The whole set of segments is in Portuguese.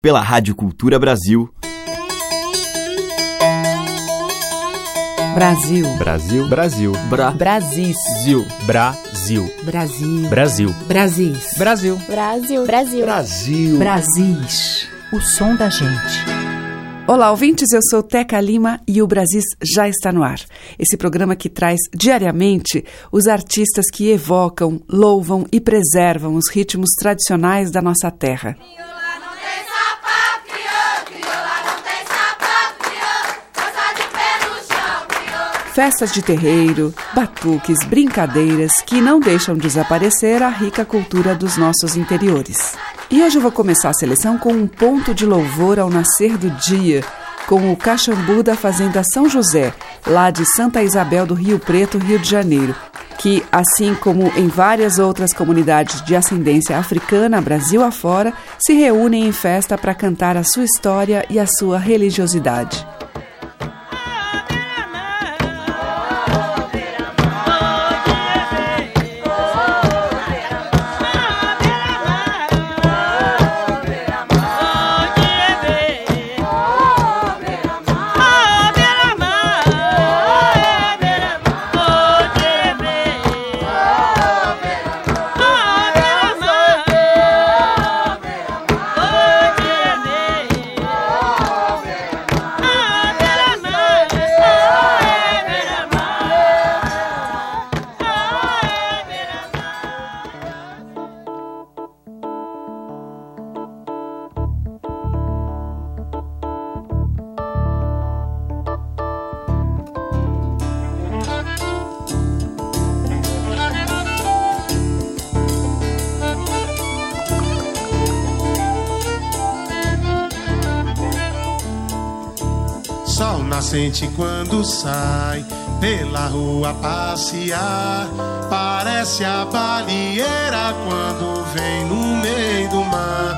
pela Rádio Cultura Brasil. Brasil. Brasil. Brasil. Bra. Brasil. Brasil. Brasil. Brasil. Brasil. Brasil. Brasil. Brasil. Brasil. Brasis. O som da gente. Olá, ouvintes, eu sou Teca Lima e o Brasis já está no ar. Esse programa que traz diariamente os artistas que evocam, louvam e preservam os ritmos tradicionais da nossa terra. Festas de terreiro, batuques, brincadeiras que não deixam desaparecer a rica cultura dos nossos interiores. E hoje eu vou começar a seleção com um ponto de louvor ao nascer do dia, com o Caxambu da Fazenda São José, lá de Santa Isabel do Rio Preto, Rio de Janeiro, que, assim como em várias outras comunidades de ascendência africana, Brasil afora, se reúnem em festa para cantar a sua história e a sua religiosidade. Nascente quando sai pela rua passear. Parece a balieira quando vem no meio do mar.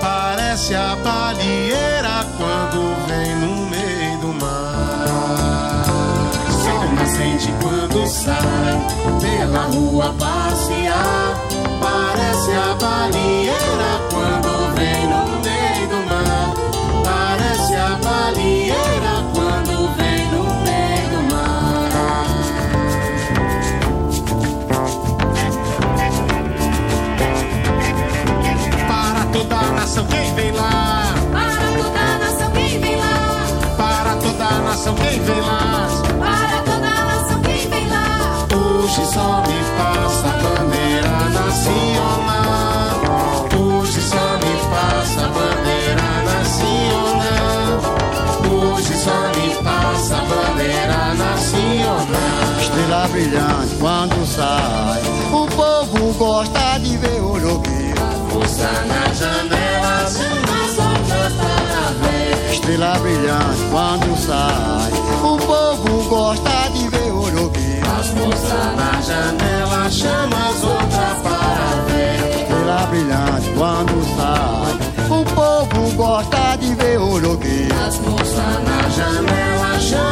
Parece a balieira quando vem no meio do mar. Sol nascente quando sai pela rua passear. Parece a balieira quem vem lá. Para toda a nação quem vem lá. Hoje só me passa a bandeira nacional. Hoje só me passa a bandeira nacional. Hoje só me passa a bandeira nacional. Estrela brilhante quando sai. O povo gosta de ver o jogueiro. Força na janela, chama as outras para ver. Estrela brilhante quando sai. O povo gosta de ver o jogueiro. As moças na janela, chama as outras para ver. Estrela brilhante quando sai. O povo gosta de ver o jogueiro. As moças na janela, chama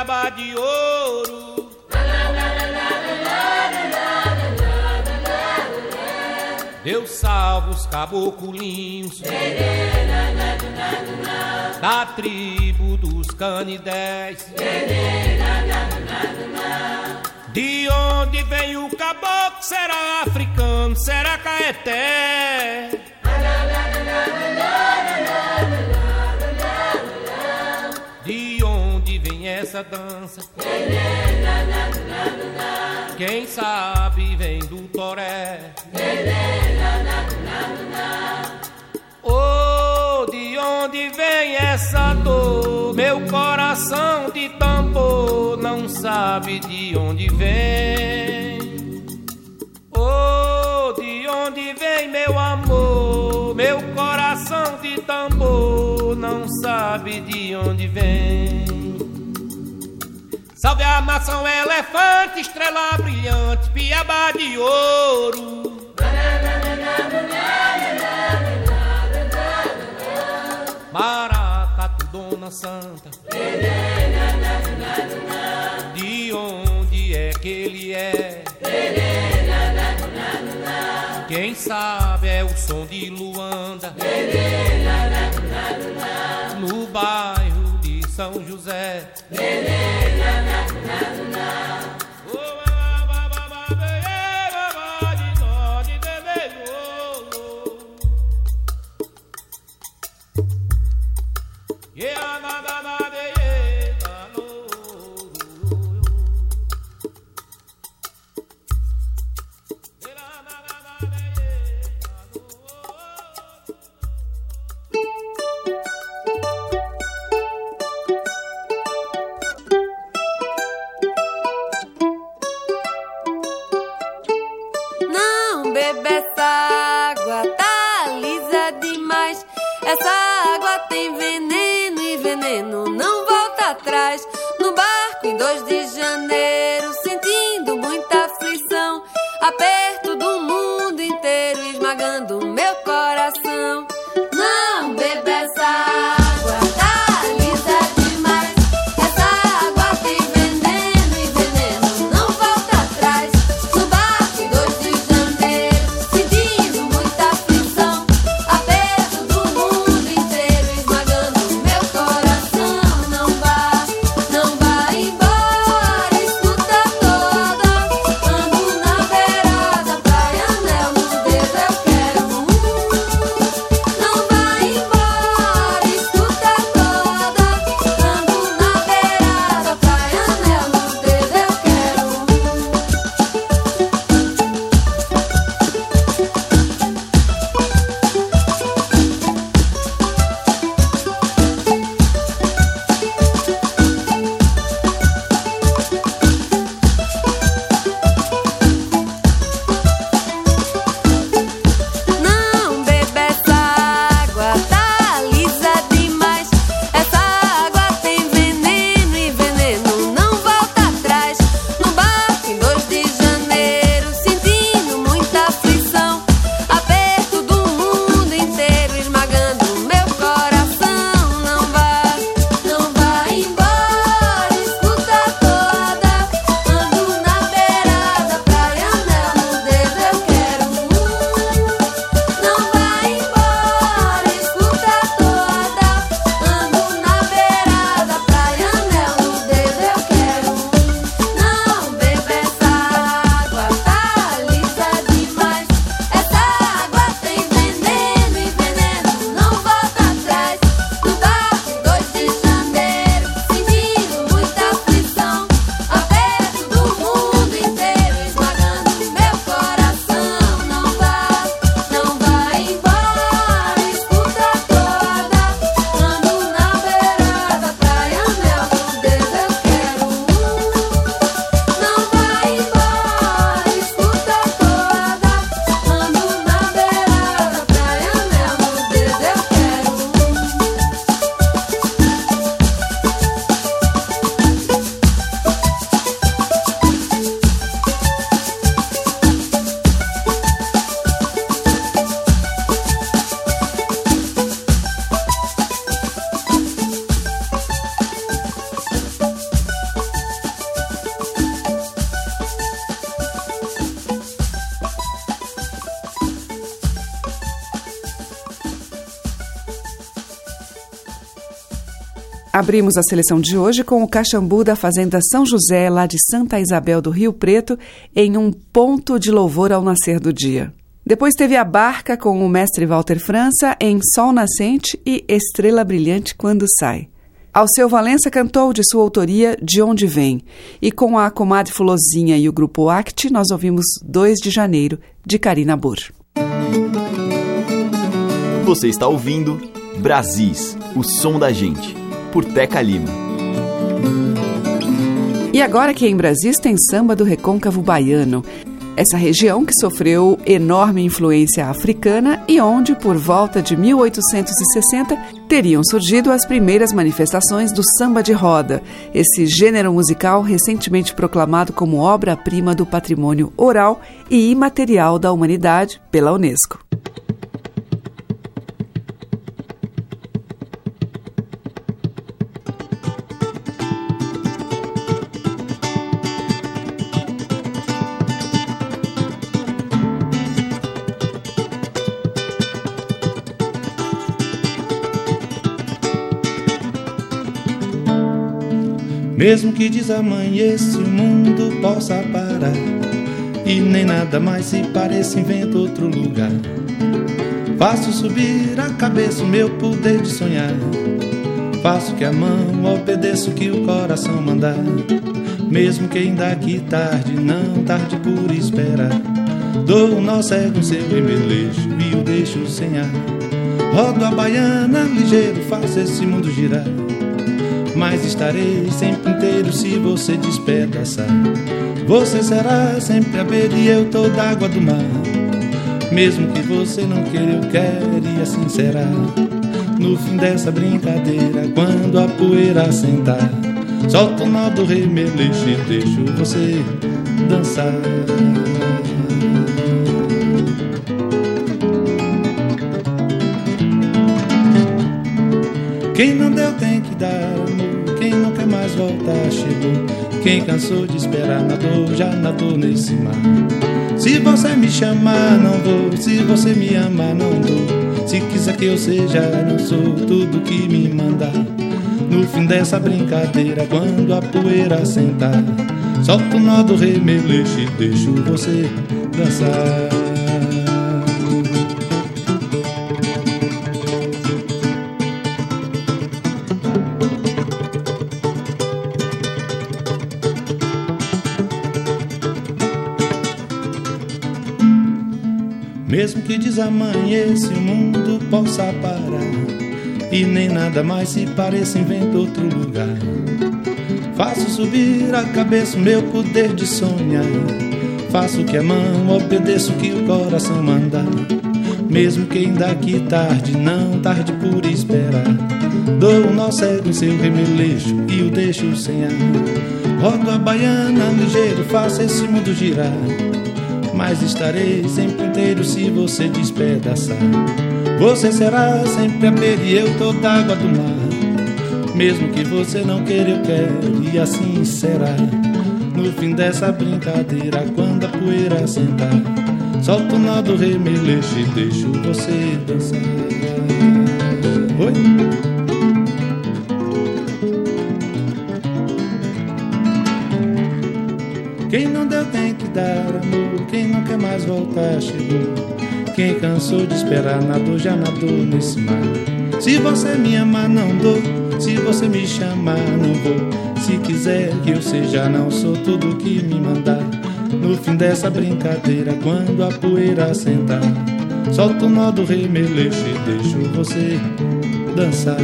piaba de ouro. Deus salva os caboculinhos da tribo dos canidés. De onde vem o caboclo? Será africano? Será caeté? Essa dança? Quem sabe vem do toré. Oh, de onde vem essa dor? Meu coração de tambor não sabe de onde vem. Oh, de onde vem meu amor? Meu coração de tambor não sabe de onde vem. Salve a maçã, elefante, estrela brilhante, piaba de ouro. Maracatu, Dona Santa. De onde é que ele é? Quem sabe é o som de Luanda. No bairro São José. 2 de janeiro, sentindo muita aflição. Aperto do mundo inteiro, esmagando meu coração. Abrimos a seleção de hoje com o Caxambu da Fazenda São José, lá de Santa Isabel do Rio Preto, em um ponto de louvor ao nascer do dia. Depois teve a barca com o mestre Walter França em Sol Nascente e Estrela Brilhante Quando Sai. Alceu Valença cantou de sua autoria De Onde Vem. E com a comadre Fulozinha e o grupo Act, nós ouvimos 2 de Janeiro, de Karina Burr. Você está ouvindo Brasis, o som da gente, por Teca Lima. E agora que em Brasis tem samba do recôncavo baiano, essa região que sofreu enorme influência africana e onde, por volta de 1860, teriam surgido as primeiras manifestações do samba de roda, esse gênero musical recentemente proclamado como obra-prima do patrimônio oral e imaterial da humanidade pela Unesco. Mesmo que desamanheça o mundo possa parar. E nem nada mais se pareça inventa outro lugar. Faço subir a cabeça o meu poder de sonhar. Faço que a mão obedeça o que o coração mandar. Mesmo que ainda aqui tarde, não tarde por esperar. Dou o nó cego seu remeleixo e o deixo sem ar. Rodo a baiana ligeiro, faço esse mundo girar mas estarei sempre inteiro se você despedaçar. Você será sempre a beira e eu toda água do mar. Mesmo que você não queira, eu quero e assim será. No fim dessa brincadeira, quando a poeira sentar, solta o nó do remeleixo e deixo você dançar. Quem não deu tem que dar mais chegou. Quem cansou de esperar nadou, já nadou nesse mar. Se você me chamar, não vou. Se você me amar, não dou. Se quiser que eu seja, não sou tudo que me mandar. No fim dessa brincadeira, quando a poeira sentar, solta o nó do remeleixo e deixo você dançar. Mesmo que desamanheça o mundo possa parar E nem nada mais se pareça inventa outro lugar. Faço subir a cabeça o meu poder de sonhar. Faço que a mão obedeça o que o coração mandar. Mesmo que ainda aqui tarde, não tarde por esperar. Dou o nó cego em seu remeleixo e o deixo sem ar. Rodo a baiana ligeiro, faço esse mundo girar mas estarei sempre inteiro se você despedaçar. Você será sempre a beira e eu toda água do mar. Mesmo que você não queira, eu quero, e assim será. No fim dessa brincadeira, quando a poeira sentar, solto o nó do remeleixo e deixo você dançar. Oi? Não deu tem que dar amor, quem não quer mais voltar chegou. Quem cansou de esperar nadou, já nadou nesse mar. Se você me amar, não dou. Se você me chamar, não vou. Se quiser que eu seja, não sou tudo que me mandar. No fim dessa brincadeira, quando a poeira sentar, solto o nó do remeleixo e deixo você dançar.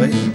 Oi?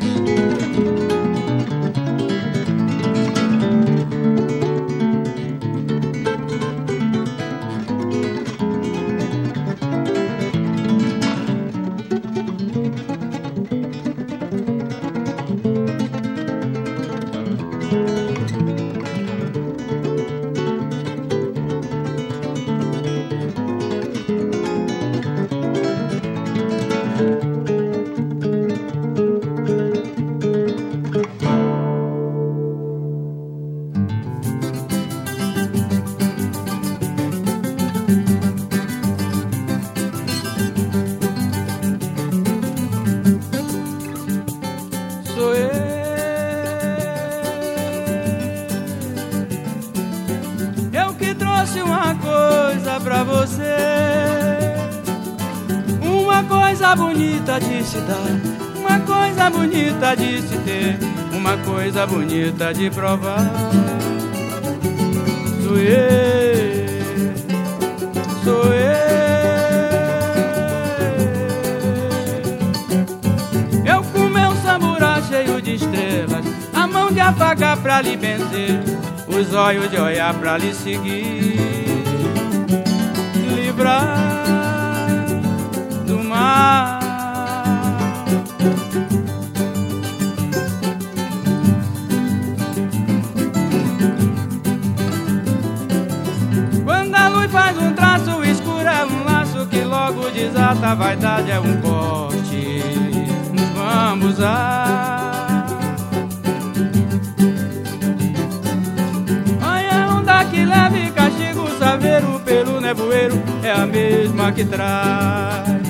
Bonita de se ter, uma coisa bonita de provar. Sou eu, sou eu. Eu com meu samburá cheio de estrelas, a mão de afagar pra lhe benzer, os olhos de olhar pra lhe seguir, livrar do mar. A vaidade é um corte. Nos vamos a. Olha a onda que leva e castiga o saveiro pelo nevoeiro. É a mesma que traz.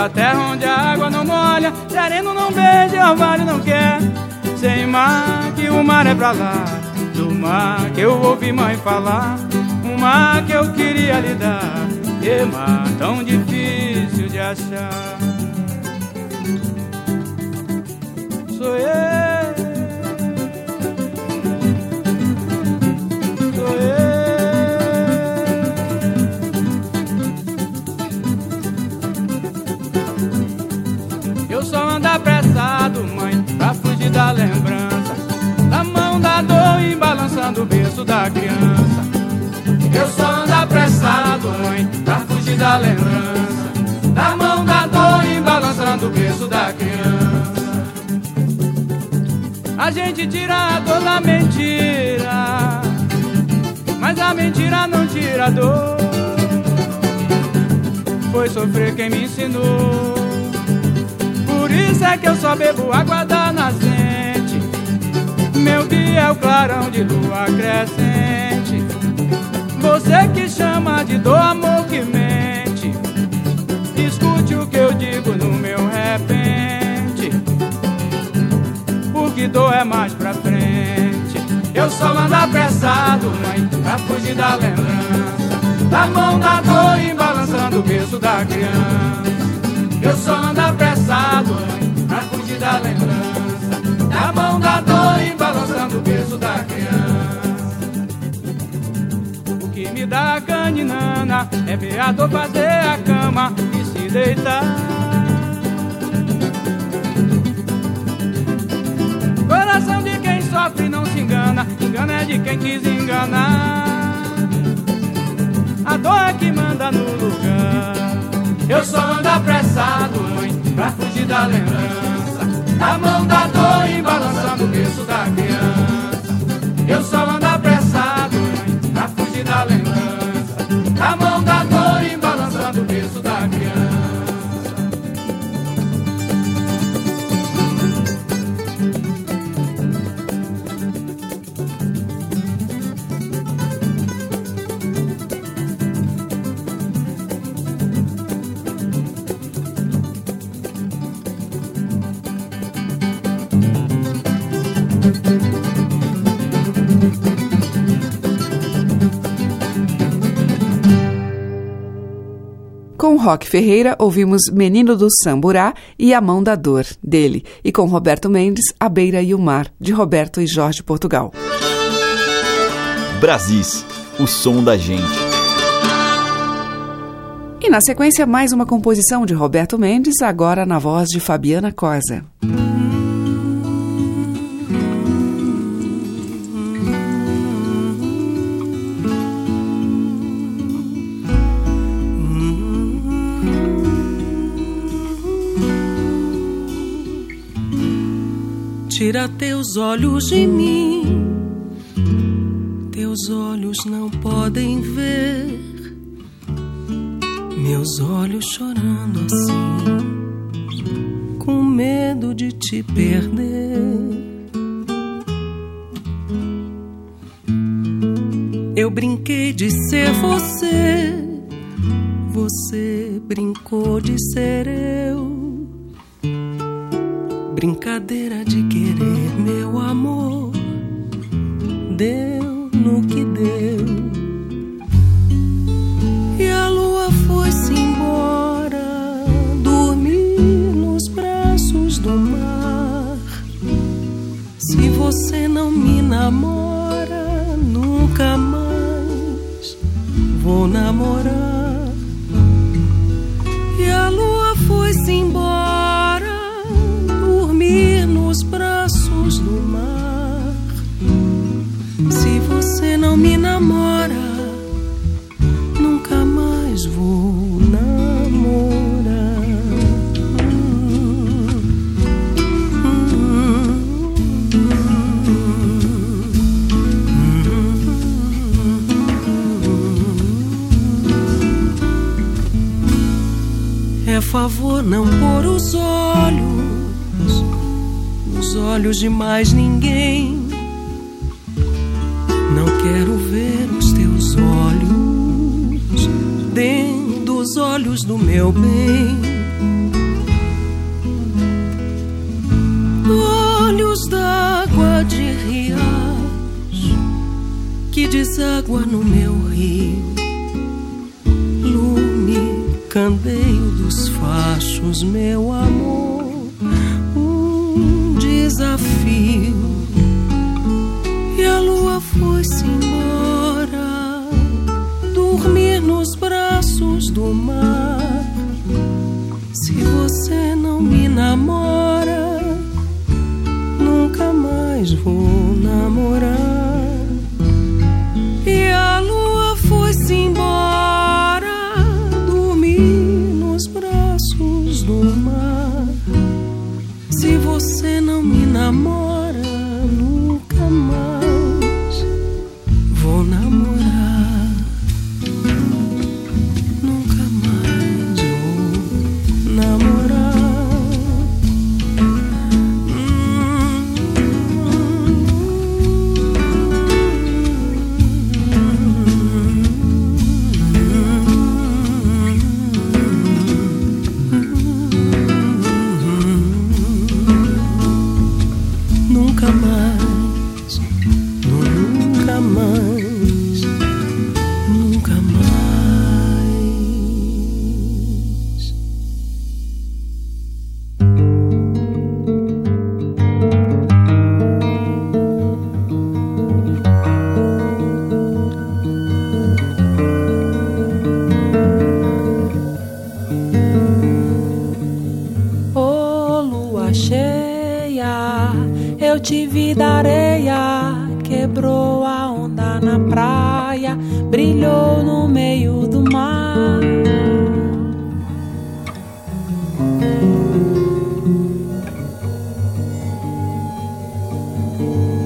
Da terra onde a água não molha, sereno não beija, orvalho não quer. Sem mar que o mar é pra lá, do mar que eu ouvi mãe falar, um mar que eu queria lhe dar, e mar tão difícil de achar. Sou eu. Da lembrança Da mão da dor e balançando o berço da criança A gente tira a dor da mentira Mas a mentira não tira a dor Foi sofrer quem me ensinou por isso é que eu só bebo água da nascente. Meu dia é o clarão de lua crescente. Você que chama de dor, amor que mente. Escute o que eu digo no meu repente. Porque dor é mais pra frente. Eu só ando apressado, mãe, pra fugir da lembrança. Da mão da dor e balançando o berço da criança. Eu só ando apressado pra fugir da lembrança Da mão da dor e balançando o berço da criança O que me dá caninana é ver a dor fazer a cama deitar. Coração de quem sofre não se engana Engana é de quem quis enganar. A dor é que manda no lugar. Eu só ando apressado, mãe, pra fugir da lembrança. Da mão da dor e balançando o berço da criança. Eu só ando apressado, mãe, pra fugir da lembrança. Da mão da dor e balançando o berço da criança Com Roque Ferreira, ouvimos Menino do Samburá e A Mão da Dor, dele, e com Roberto Mendes, A Beira e o Mar, de Roberto e Jorge Portugal. Brasis, o som da gente. E na sequência, mais uma composição de Roberto Mendes, agora na voz de Fabiana Cosa. Tira teus olhos de mim, teus olhos não podem ver meus olhos chorando assim, com medo de te perder. Eu brinquei de ser você, você brincou de ser eu. Brincadeira de querer meu amor, deu no que deu. E a lua foi-se embora, dormir nos braços do mar. Se você não me namora, nunca mais vou namorar. Favor não pôr os olhos nos olhos de mais ninguém. Não quero ver os teus olhos dentro dos olhos do meu bem. Olhos d'água de riacho que deságua no meu rio. Candeio dos fachos, meu amor. Um desafio e a lua foi-se embora, dormir nos braços do mar. Se você não me namora, nunca mais vou eu te vi da areia, quebrou a onda na praia, brilhou no meio do mar.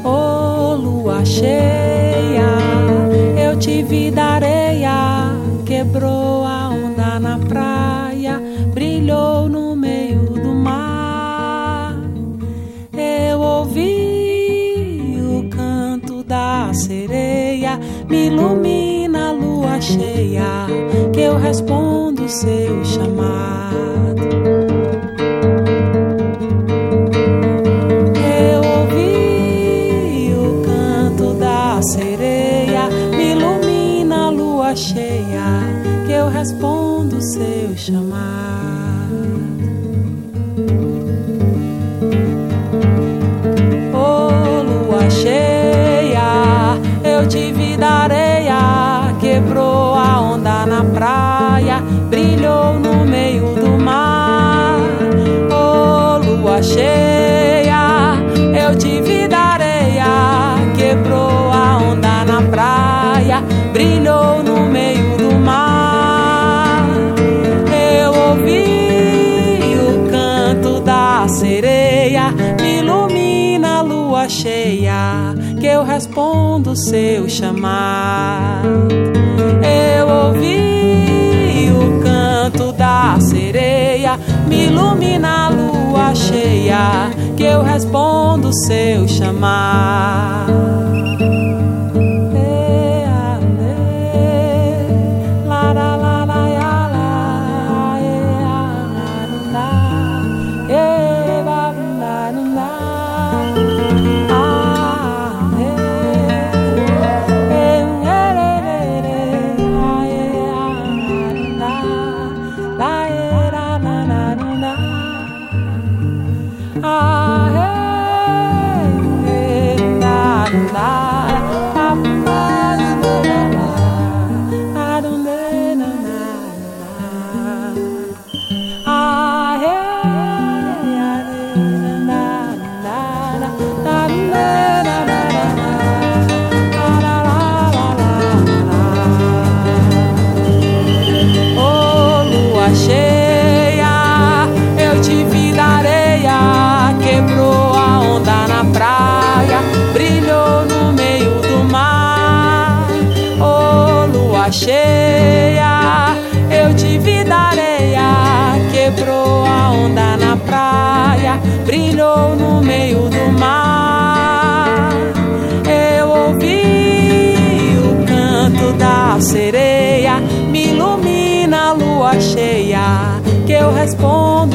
Ô lua cheia, eu te vi da eu respondo seu chamado. Eu ouvi o canto da sereia, me ilumina a lua cheia, que eu respondo seu chamado. Eu respondo seu chamado. Eu ouvi o canto da sereia, me ilumina a lua cheia, que eu respondo seu chamado.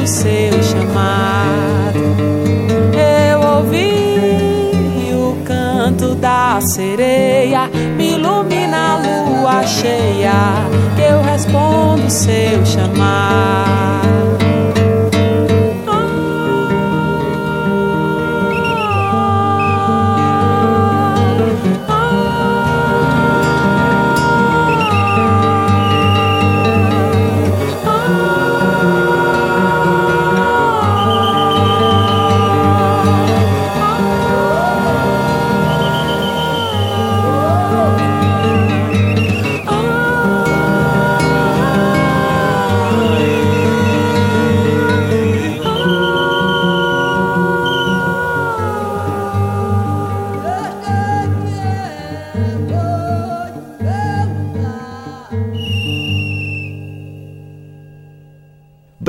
Respondo seu chamado. Eu ouvi o canto da sereia, me ilumina a lua cheia, eu respondo seu chamado.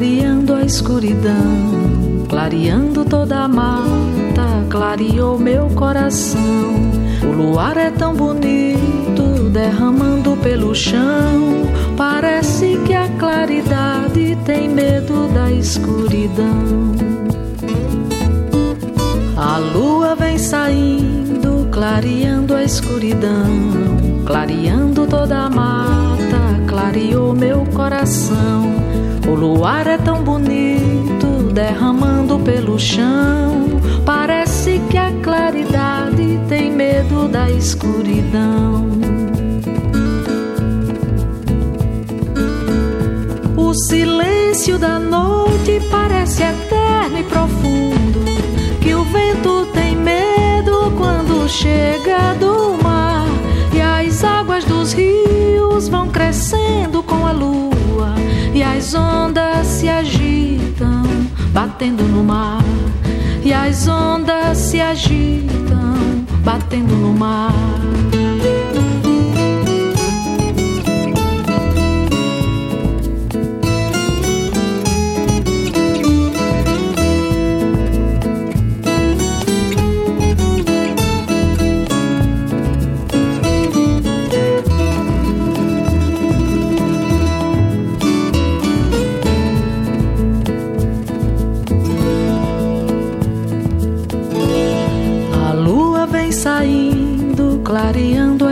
Clareando a escuridão, clareando toda a mata, clareou meu coração. O luar é tão bonito, derramando pelo chão. Parece que a claridade tem medo da escuridão. A lua vem saindo, clareando a escuridão, clareando toda a mata, clareou meu coração. O luar é tão bonito, derramando pelo chão. Parece que a claridade tem medo da escuridão. O silêncio da noite parece eterno e profundo. Que o vento tem medo quando chega do as ondas se agitam, batendo no mar. E as ondas se agitam, batendo no mar.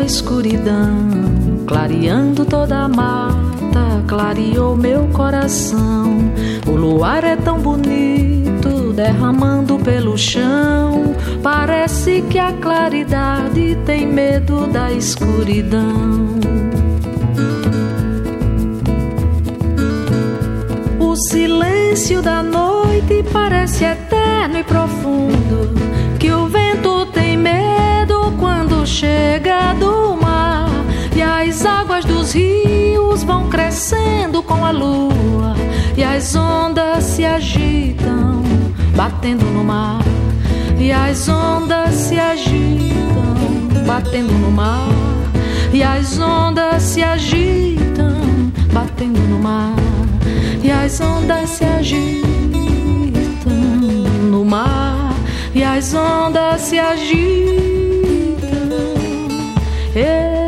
Escuridão, clareando toda a mata, clareou meu coração. O luar é tão bonito, derramando pelo chão. Parece que a claridade tem medo da escuridão. O silêncio da noite parece eterno vão crescendo com a lua. E as ondas se agitam, batendo no mar. E as ondas se agitam, batendo no mar. E as ondas se agitam, batendo no mar. E as ondas se agitam no mar. E as ondas se agitam. Eh,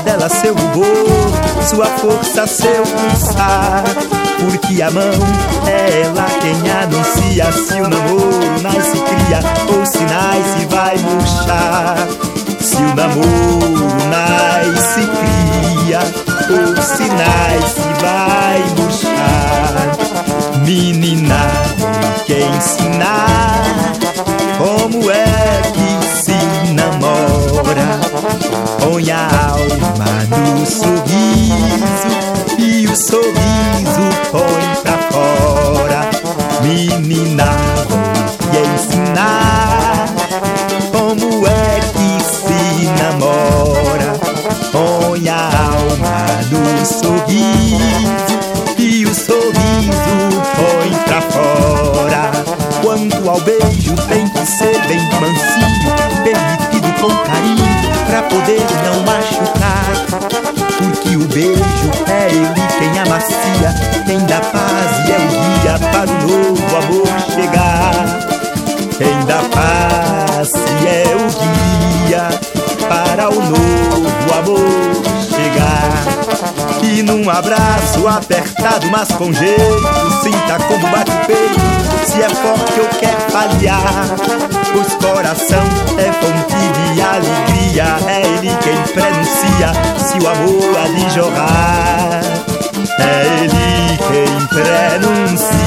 dela seu rubor, sua força, seu pulsar. Porque a mão é ela quem anuncia se o namoro nasce cria ou se nasce vai murchar. Se o namoro nasce cria ou se nasce vai murchar. Menina, quer ensinar como é que sorriso e o sorriso põe pra fora. Menina, vou te ensinar como é que se namora. Põe a alma no sorriso e o sorriso põe pra fora. Quanto ao beijo, tem que ser bem mansinho, permitido com carinho pra poder não machucar. Beijo é ele quem amacia, quem dá paz e é o guia para o novo amor chegar. Quem dá paz e é o guia para o novo amor chegar. E num abraço apertado, mas com jeito, sinta como bate o peito. Se é forte ou quer falhar, pois coração é fonte de alegria. É ele quem prenuncia se o amor há de jorrar. É ele quem prenuncia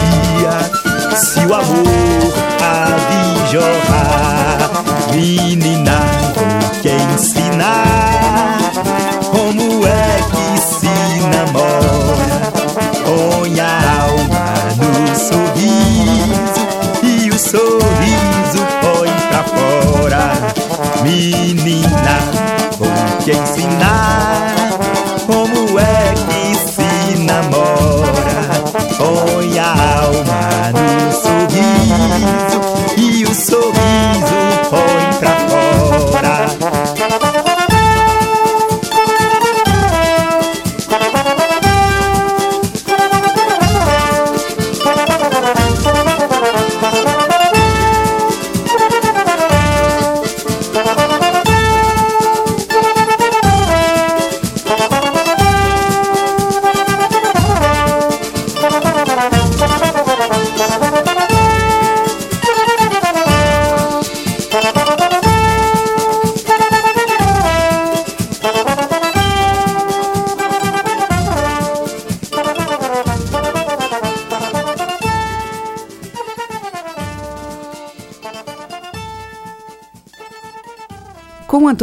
se o amor há de jorrar. Menina, vou te ensinar como é que se namora. Sorriso põe pra fora. Menina, vou te ensinar como é que se namora. Põe a alma no sorriso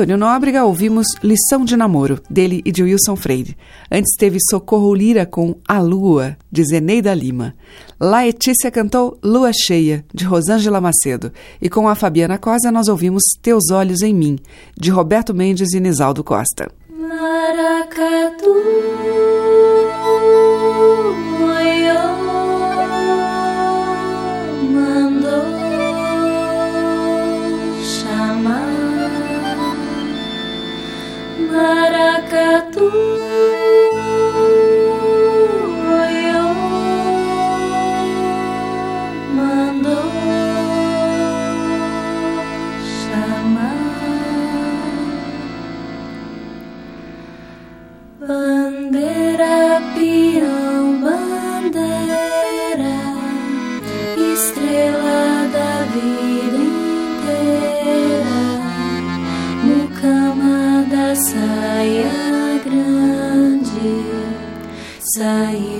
Antônio Nóbrega, ouvimos Lição de Namoro, dele e de Wilson Freire. Antes teve Socorro Lira com A Lua, de Zeneida Lima. Laetícia cantou Lua Cheia, de Rosângela Macedo. E com a Fabiana Cosa nós ouvimos Teus Olhos em Mim, de Roberto Mendes e Nisaldo Costa. Maracatu, saiu pra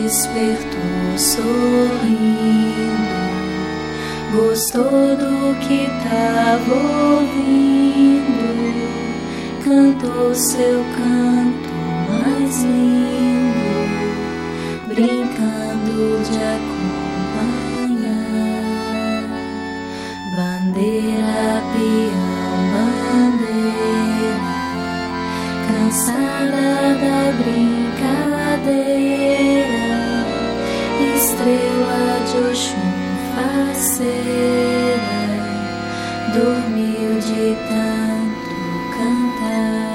despertou sorrindo, gostou do que tava ouvindo, cantou seu canto mais lindo, brincando de acompanhar. Bandeira, peão, bandeira, cansada da brincadeira, estrela de Oxum faceira, dormiu de tanto cantar.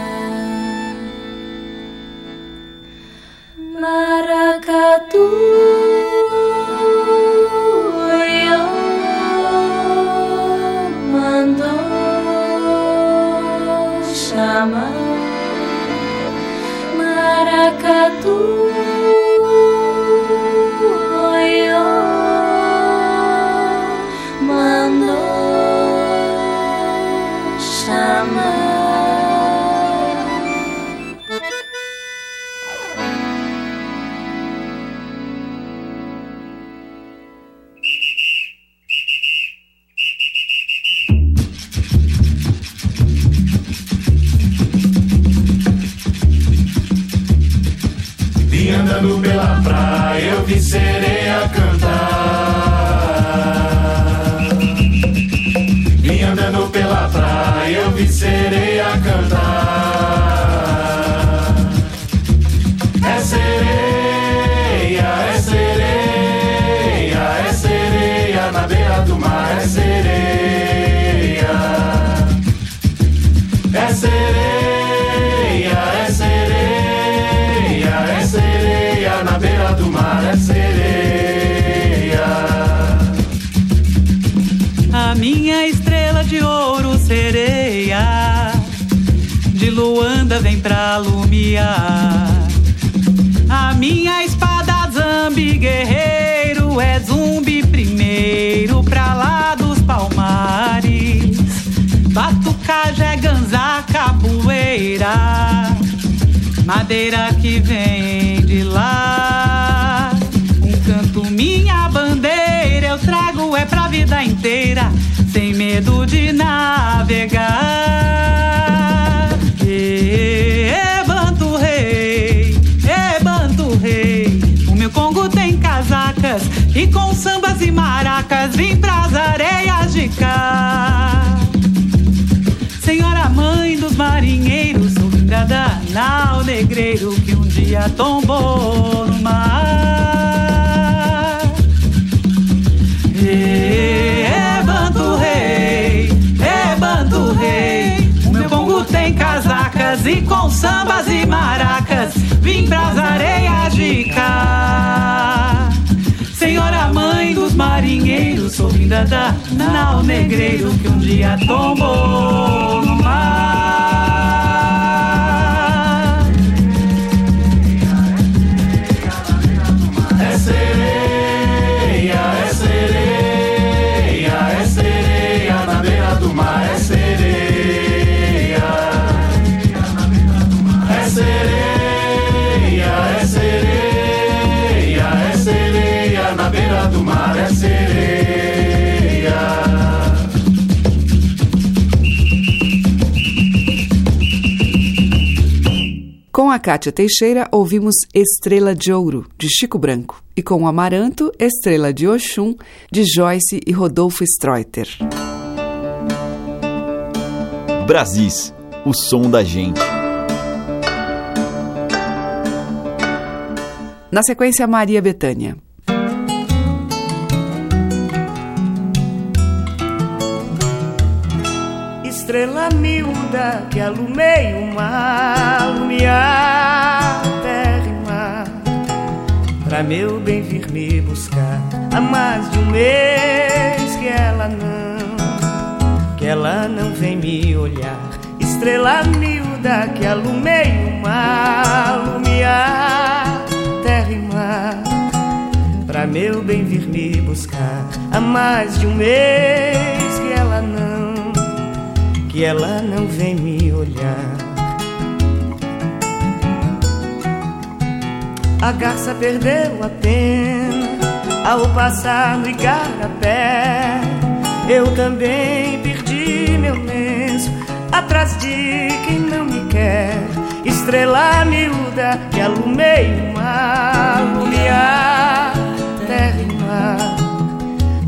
Na beira do mar, é sereia. É sereia, é sereia, é sereia na beira do mar, é sereia. A minha estrela de ouro sereia De Luanda vem pra lumiar A minha espada zambi guerreiro ganzá, capoeira Madeira que vem de lá. Um canto, minha bandeira. Eu trago é pra vida inteira. Sem medo de navegar. Ê, ê, Banto Rei, ê, Banto Rei. O meu Congo tem casacas. E com sambas e maracas Vim pras areias de cá marinheiros, sou vingada nau negreiro que um dia tombou no mar. É Banto Rei, é Banto Rei, o meu Congo tem casacas e com sambas e maracas, vim pras areias de cá. Mãe dos marinheiros, sou vinda da nau negreiro que um dia tombou no mar. A Cátia Teixeira, ouvimos Estrela de Ouro, de Chico Branco. E com o Amaranto, Estrela de Oxum, de Joyce e Rodolfo Streuter. Brasis, o som da gente. Na sequência, Maria Bethânia. Estrela miúda que alumei o mar, lumiar terra e mar, pra meu bem vir me buscar. Há mais de um mês que ela não, que ela não vem me olhar. Estrela miúda que alumei o mar, lumiar terra e mar, pra meu bem vir me buscar. Há mais de um mês que ela não que ela não vem me olhar. A garça perdeu a pena ao passar no igarapé. Eu também perdi meu lenço atrás de quem não me quer. Estrela miúda que alumei o mar, lumiar terra e mar,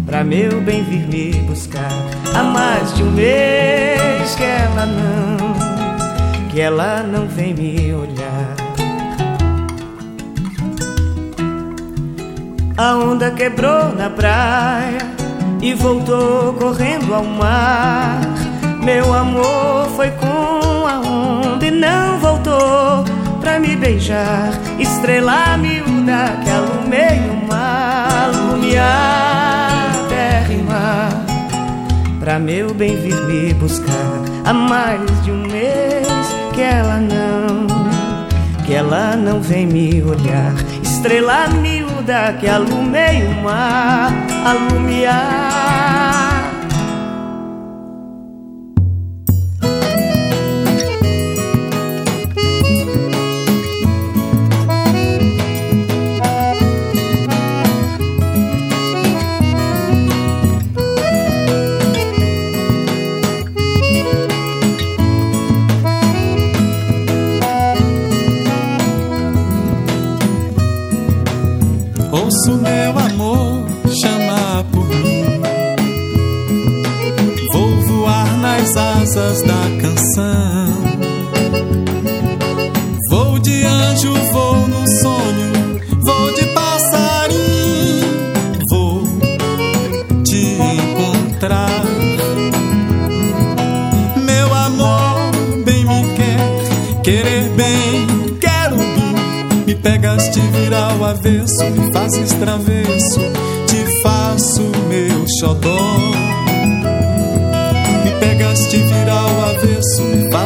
pra meu bem vir me buscar. Há mais de um mês que ela não vem me olhar. A onda quebrou na praia e voltou correndo ao mar. Meu amor foi com a onda e não voltou pra me beijar. Estrela miúda que alumei o mar, lumiar terra e mar pra meu bem vir me buscar. Há mais de um mês que ela não, que ela não vem me olhar. Estrela miúda que alumei o mar, alumiar.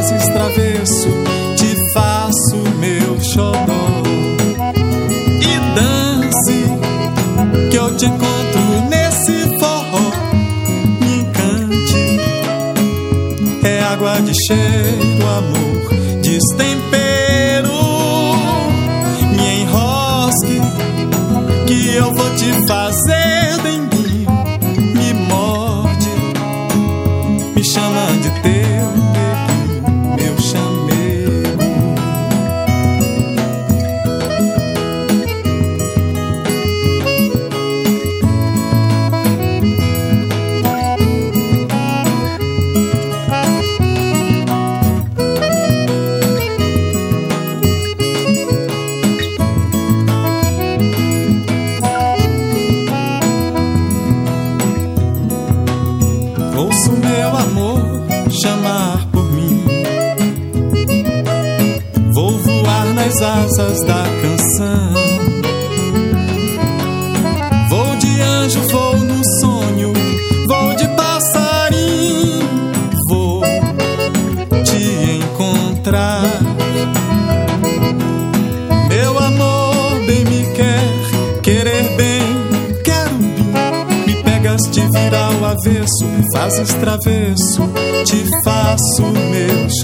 Fazes travesso, te faço meu xodó. E dance, que eu te encontro nesse forró. Me encante, é água de cheiro, amor,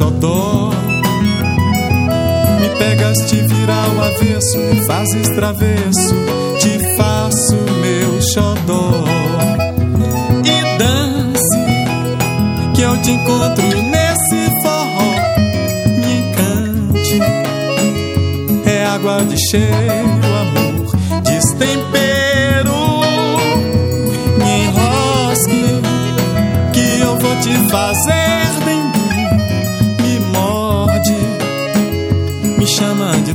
meu xodó. Me pegas, te vira ao avesso, me fazes travesso, te faço meu xodó. E dance, que eu te encontro nesse forró. Me encante, água de cheiro, amor, destempero. Me enrosque, que eu vou te fazer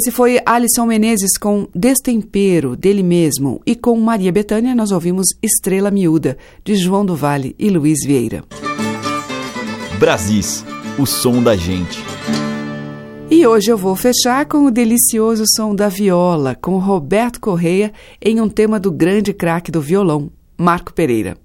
Esse foi Alisson Menezes com Destempero, dele mesmo. E com Maria Bethânia nós ouvimos Estrela Miúda, de João do Vale e Luiz Vieira. Brasis, o som da gente. E hoje eu vou fechar com o delicioso som da viola, com Roberto Correia, em um tema do grande craque do violão, Marco Pereira.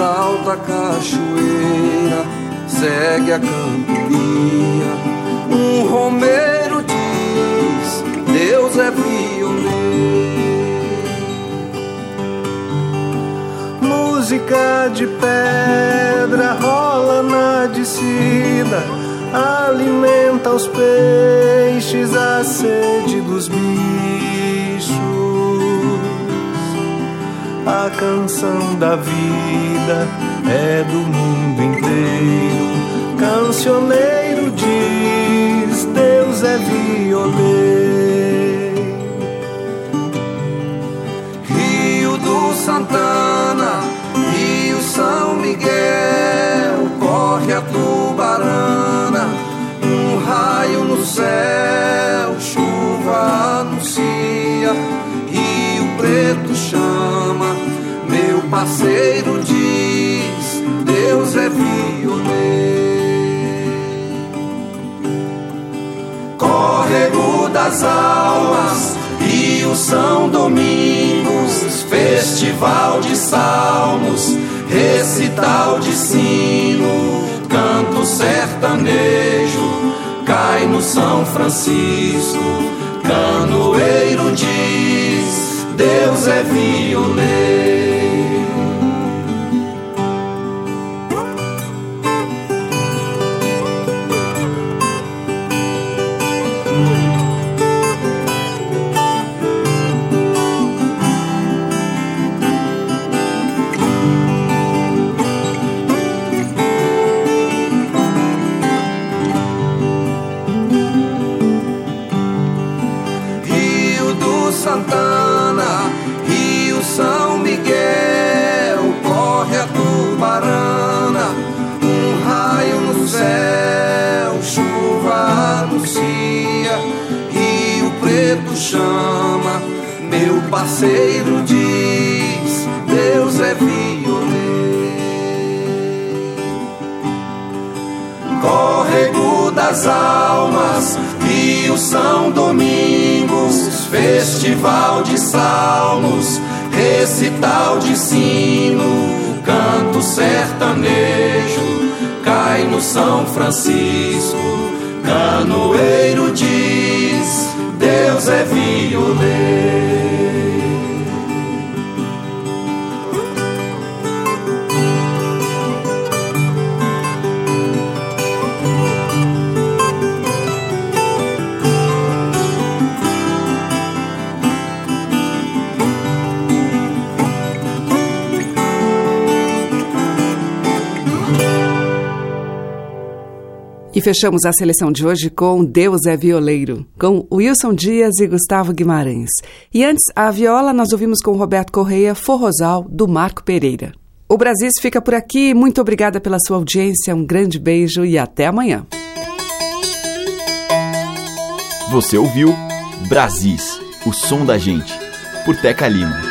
Salta a cachoeira, segue a cantoria. Um romeiro diz: Deus é pioneiro. música de pedra rola na descida, alimenta os peixes, a sede dos bichos. A canção da vida é do mundo inteiro. Cancioneiro diz: Deus é violeiro. Rio do Santana são Miguel corre a tubarana, parceiro diz, Deus é violeiro. Córrego das almas, Rio São Domingos, festival de salmos recital de sino, canto sertanejo, cai no São Francisco, canoeiro diz, Deus é violeiro. Recital de sino, canto sertanejo, cai no São Francisco, canoeiro diz Deus é violeiro. E fechamos a seleção de hoje com Deus é Violeiro, com Wilson Dias e Gustavo Guimarães. E antes, a viola nós ouvimos com Roberto Correia, Forrosal, do Marco Pereira. O Brasis fica por aqui. Muito obrigada pela sua audiência. Um grande beijo e até amanhã. Você ouviu Brasis, o som da gente, por Teca Lima.